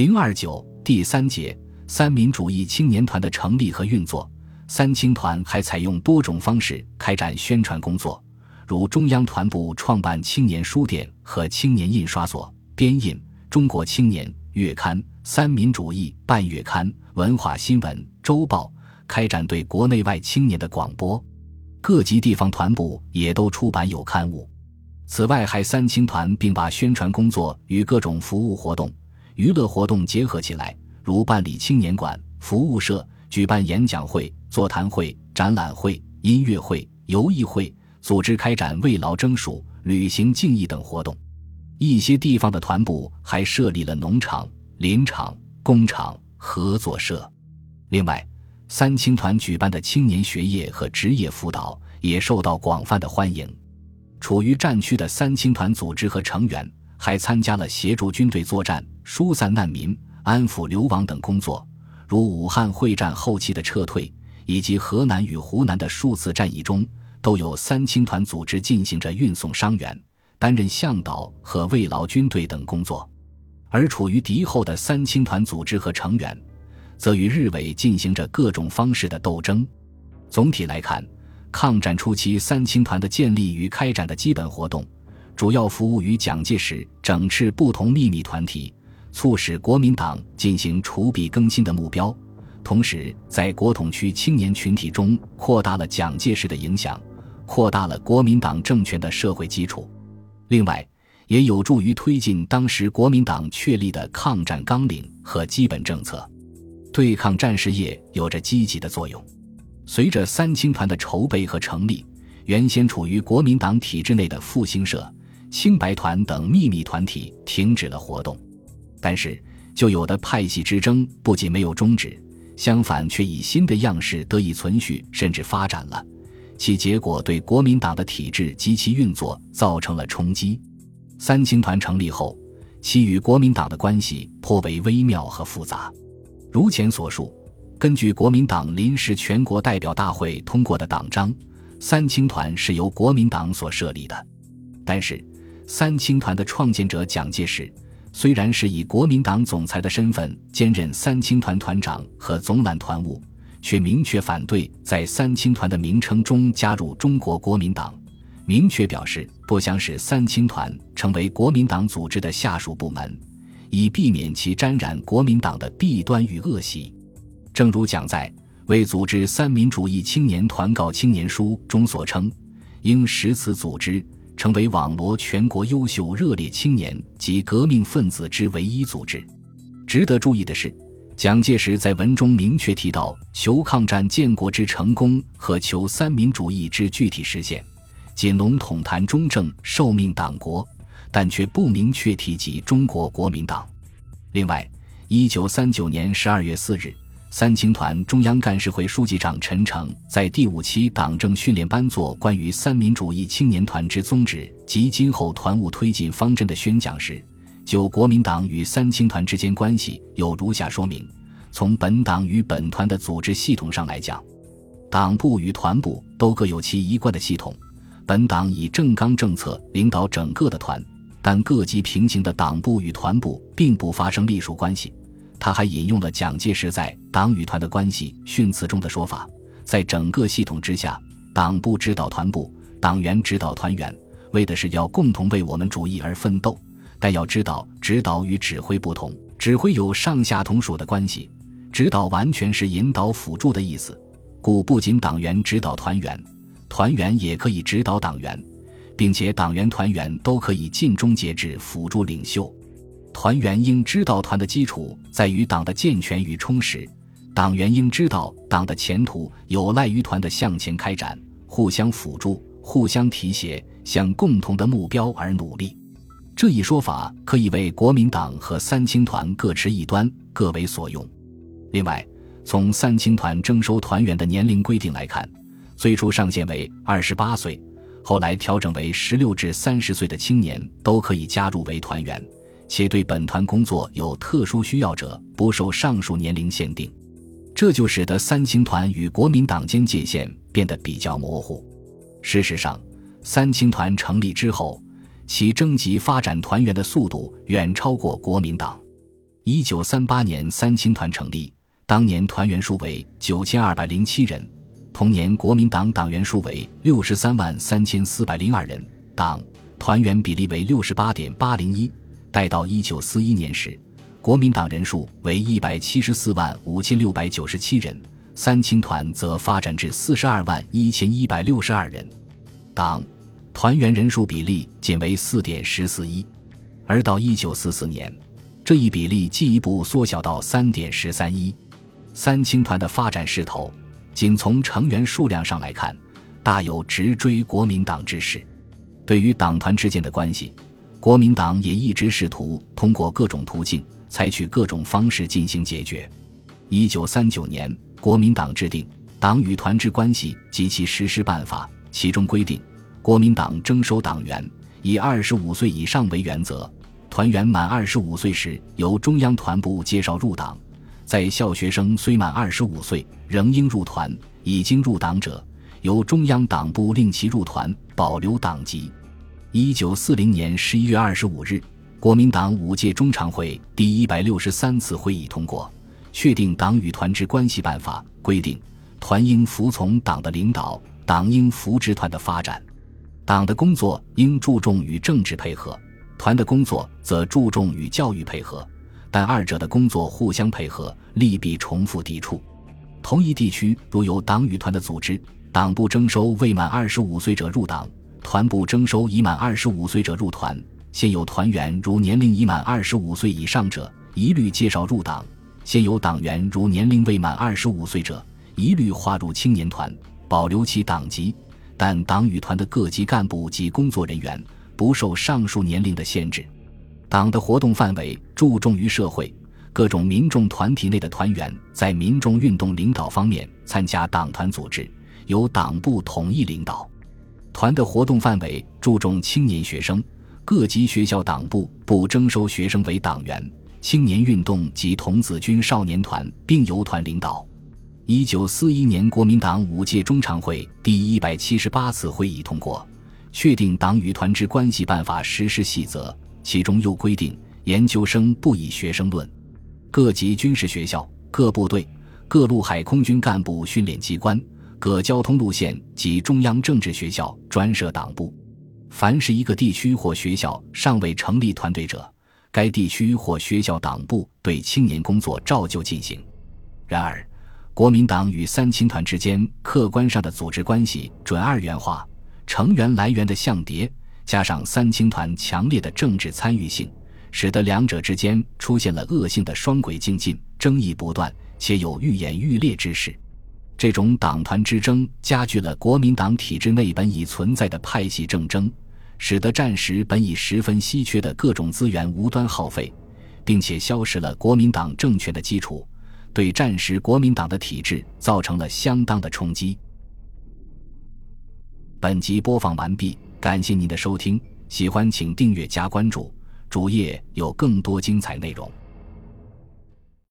零二九第三节三民主义青年团的成立和运作。三青团还采用多种方式开展宣传工作，如中央团部创办青年书店和青年印刷所，编印《中国青年》月刊、《三民主义》半月刊、《文化新闻》周报，开展对国内外青年的广播。各级地方团部也都出版有刊物。此外，还三青团并把宣传工作与各种服务活动、娱乐活动结合起来，如办理青年馆、服务社。举办演讲会、座谈会、展览会、音乐会、游艺会，组织开展慰劳征属、旅行敬意等活动。一些地方的团部还设立了农场、林场、工厂、合作社。另外，三青团举办的青年学业和职业辅导也受到广泛的欢迎。处于战区的三青团组织和成员还参加了协助军队作战、疏散难民、安抚流亡等工作。如武汉会战后期的撤退，以及河南与湖南的数次战役中，都有三青团组织进行着运送伤员、担任向导和慰劳军队等工作。而处于敌后的三青团组织和成员，则与日伪进行着各种方式的斗争。总体来看，抗战初期三青团的建立与开展的基本活动，主要服务于蒋介石整治不同秘密团体。促使国民党进行除弊更新的目标，同时在国统区青年群体中扩大了蒋介石的影响，扩大了国民党政权的社会基础。另外，也有助于推进当时国民党确立的抗战纲领和基本政策，对抗战事业有着积极的作用。随着三青团的筹备和成立，原先处于国民党体制内的复兴社、青白团等秘密团体停止了活动。但是，旧有的派系之争不仅没有终止，相反却以新的样式得以存续，甚至发展了。其结果对国民党的体制及其运作造成了冲击。三青团成立后，其与国民党的关系颇为微妙和复杂。如前所述，根据国民党临时全国代表大会通过的党章，三青团是由国民党所设立的。但是，三青团的创建者蒋介石。虽然是以国民党总裁的身份兼任三青团团长和总揽团务，却明确反对在三青团的名称中加入中国国民党，明确表示不想使三青团成为国民党组织的下属部门，以避免其沾染国民党的弊端与恶习。正如蒋在为组织三民主义青年团告青年书中所称，应使此组织。成为网罗全国优秀热烈青年及革命分子之唯一组织。值得注意的是，蒋介石在文中明确提到求抗战建国之成功和求三民主义之具体实现，仅笼统谈中正受命党国，但却不明确提及中国国民党。另外，一九三九年十二月四日。三青团中央干事会书记长陈诚在第五期党政训练班做关于三民主义青年团之宗旨及今后团务推进方针的宣讲时，就国民党与三青团之间关系有如下说明：从本党与本团的组织系统上来讲，党部与团部都各有其一贯的系统。本党以政纲政策领导整个的团，但各级平行的党部与团部并不发生隶属关系。他还引用了蒋介石在《党与团的关系》训词中的说法：在整个系统之下，党部指导团部，党员指导团员，为的是要共同为我们主义而奋斗。但要知道，指导与指挥不同，指挥有上下同属的关系，指导完全是引导辅助的意思。故不仅党员指导团员，团员也可以指导党员，并且党员团员都可以尽忠节制辅助领袖。团员应知道，团的基础在于党的健全与充实；党员应知道，党的前途有赖于团的向前开展，互相辅助，互相提携，向共同的目标而努力。这一说法可以为国民党和三青团各持一端，各为所用。另外，从三青团征收团员的年龄规定来看，最初上限为二十八岁，后来调整为十六至三十岁的青年都可以加入为团员。且对本团工作有特殊需要者不受上述年龄限定，这就使得三青团与国民党间界限变得比较模糊。事实上，三青团成立之后，其征集发展团员的速度远超过国民党。一九三八年，三青团成立，当年团员数为九千二百零七人。同年，国民党党员数为六十三万三千四百零二人，党团员比例为六十八点八零一。待到一九四一年时，国民党人数为一百七十四万五千六百九十七人，三青团则发展至四十二万一千一百六十二人，党团员人数比例仅为四点十四一。而到一九四四年，这一比例进一步缩小到三点十三一。三青团的发展势头。仅从成员数量上来看，大有直追国民党之势。对于党团之间的关系，国民党也一直试图通过各种途径，采取各种方式进行解决。一九三九年，国民党制定《党与团之关系及其实施办法》，其中规定，国民党征收党员以二十五岁以上为原则，团员满二十五岁时由中央团部介绍入党。在校学生虽满二十五岁，仍应入团；已经入党者，由中央党部令其入团，保留党籍。一九四零年十一月二十五日，国民党五届中常会第一百六十三次会议通过，确定《党与团之关系办法》，规定团应服从党的领导，党应扶植团的发展。党的工作应注重与政治配合，团的工作则注重与教育配合。但二者的工作互相配合，利弊重复抵触。同一地区如有党与团的组织，党部征收未满二十五岁者入党，团部征收已满二十五岁者入团。现有团员如年龄已满二十五岁以上者，一律介绍入党；现有党员如年龄未满二十五岁者，一律划入青年团，保留其党籍。但党与团的各级干部及工作人员不受上述年龄的限制。党的活动范围注重于社会各种民众团体内的团员在民众运动领导方面参加党团组织，由党部统一领导。团的活动范围注重青年学生，各级学校党部不征收学生为党员。青年运动及童子军少年团并由团领导。一九四一年，国民党五届中常会第一百七十八次会议通过，确定《党与团之关系办法》实施细则。其中又规定，研究生不以学生论，各级军事学校、各部队、各陆海空军干部训练机关、各交通路线及中央政治学校专设党部。凡是一个地区或学校尚未成立团队者，该地区或学校党部对青年工作照旧进行。然而，国民党与三青团之间客观上的组织关系准二元化，成员来源的相叠。加上三青团强烈的政治参与性，使得两者之间出现了恶性的双轨竞进，争议不断，且有愈演愈烈之势。这种党团之争加剧了国民党体制内本已存在的派系政争，使得战时本已十分稀缺的各种资源无端耗费，并且消失了国民党政权的基础，对战时国民党的体制造成了相当的冲击。本集播放完毕。感谢您的收听，喜欢请订阅加关注，主页有更多精彩内容。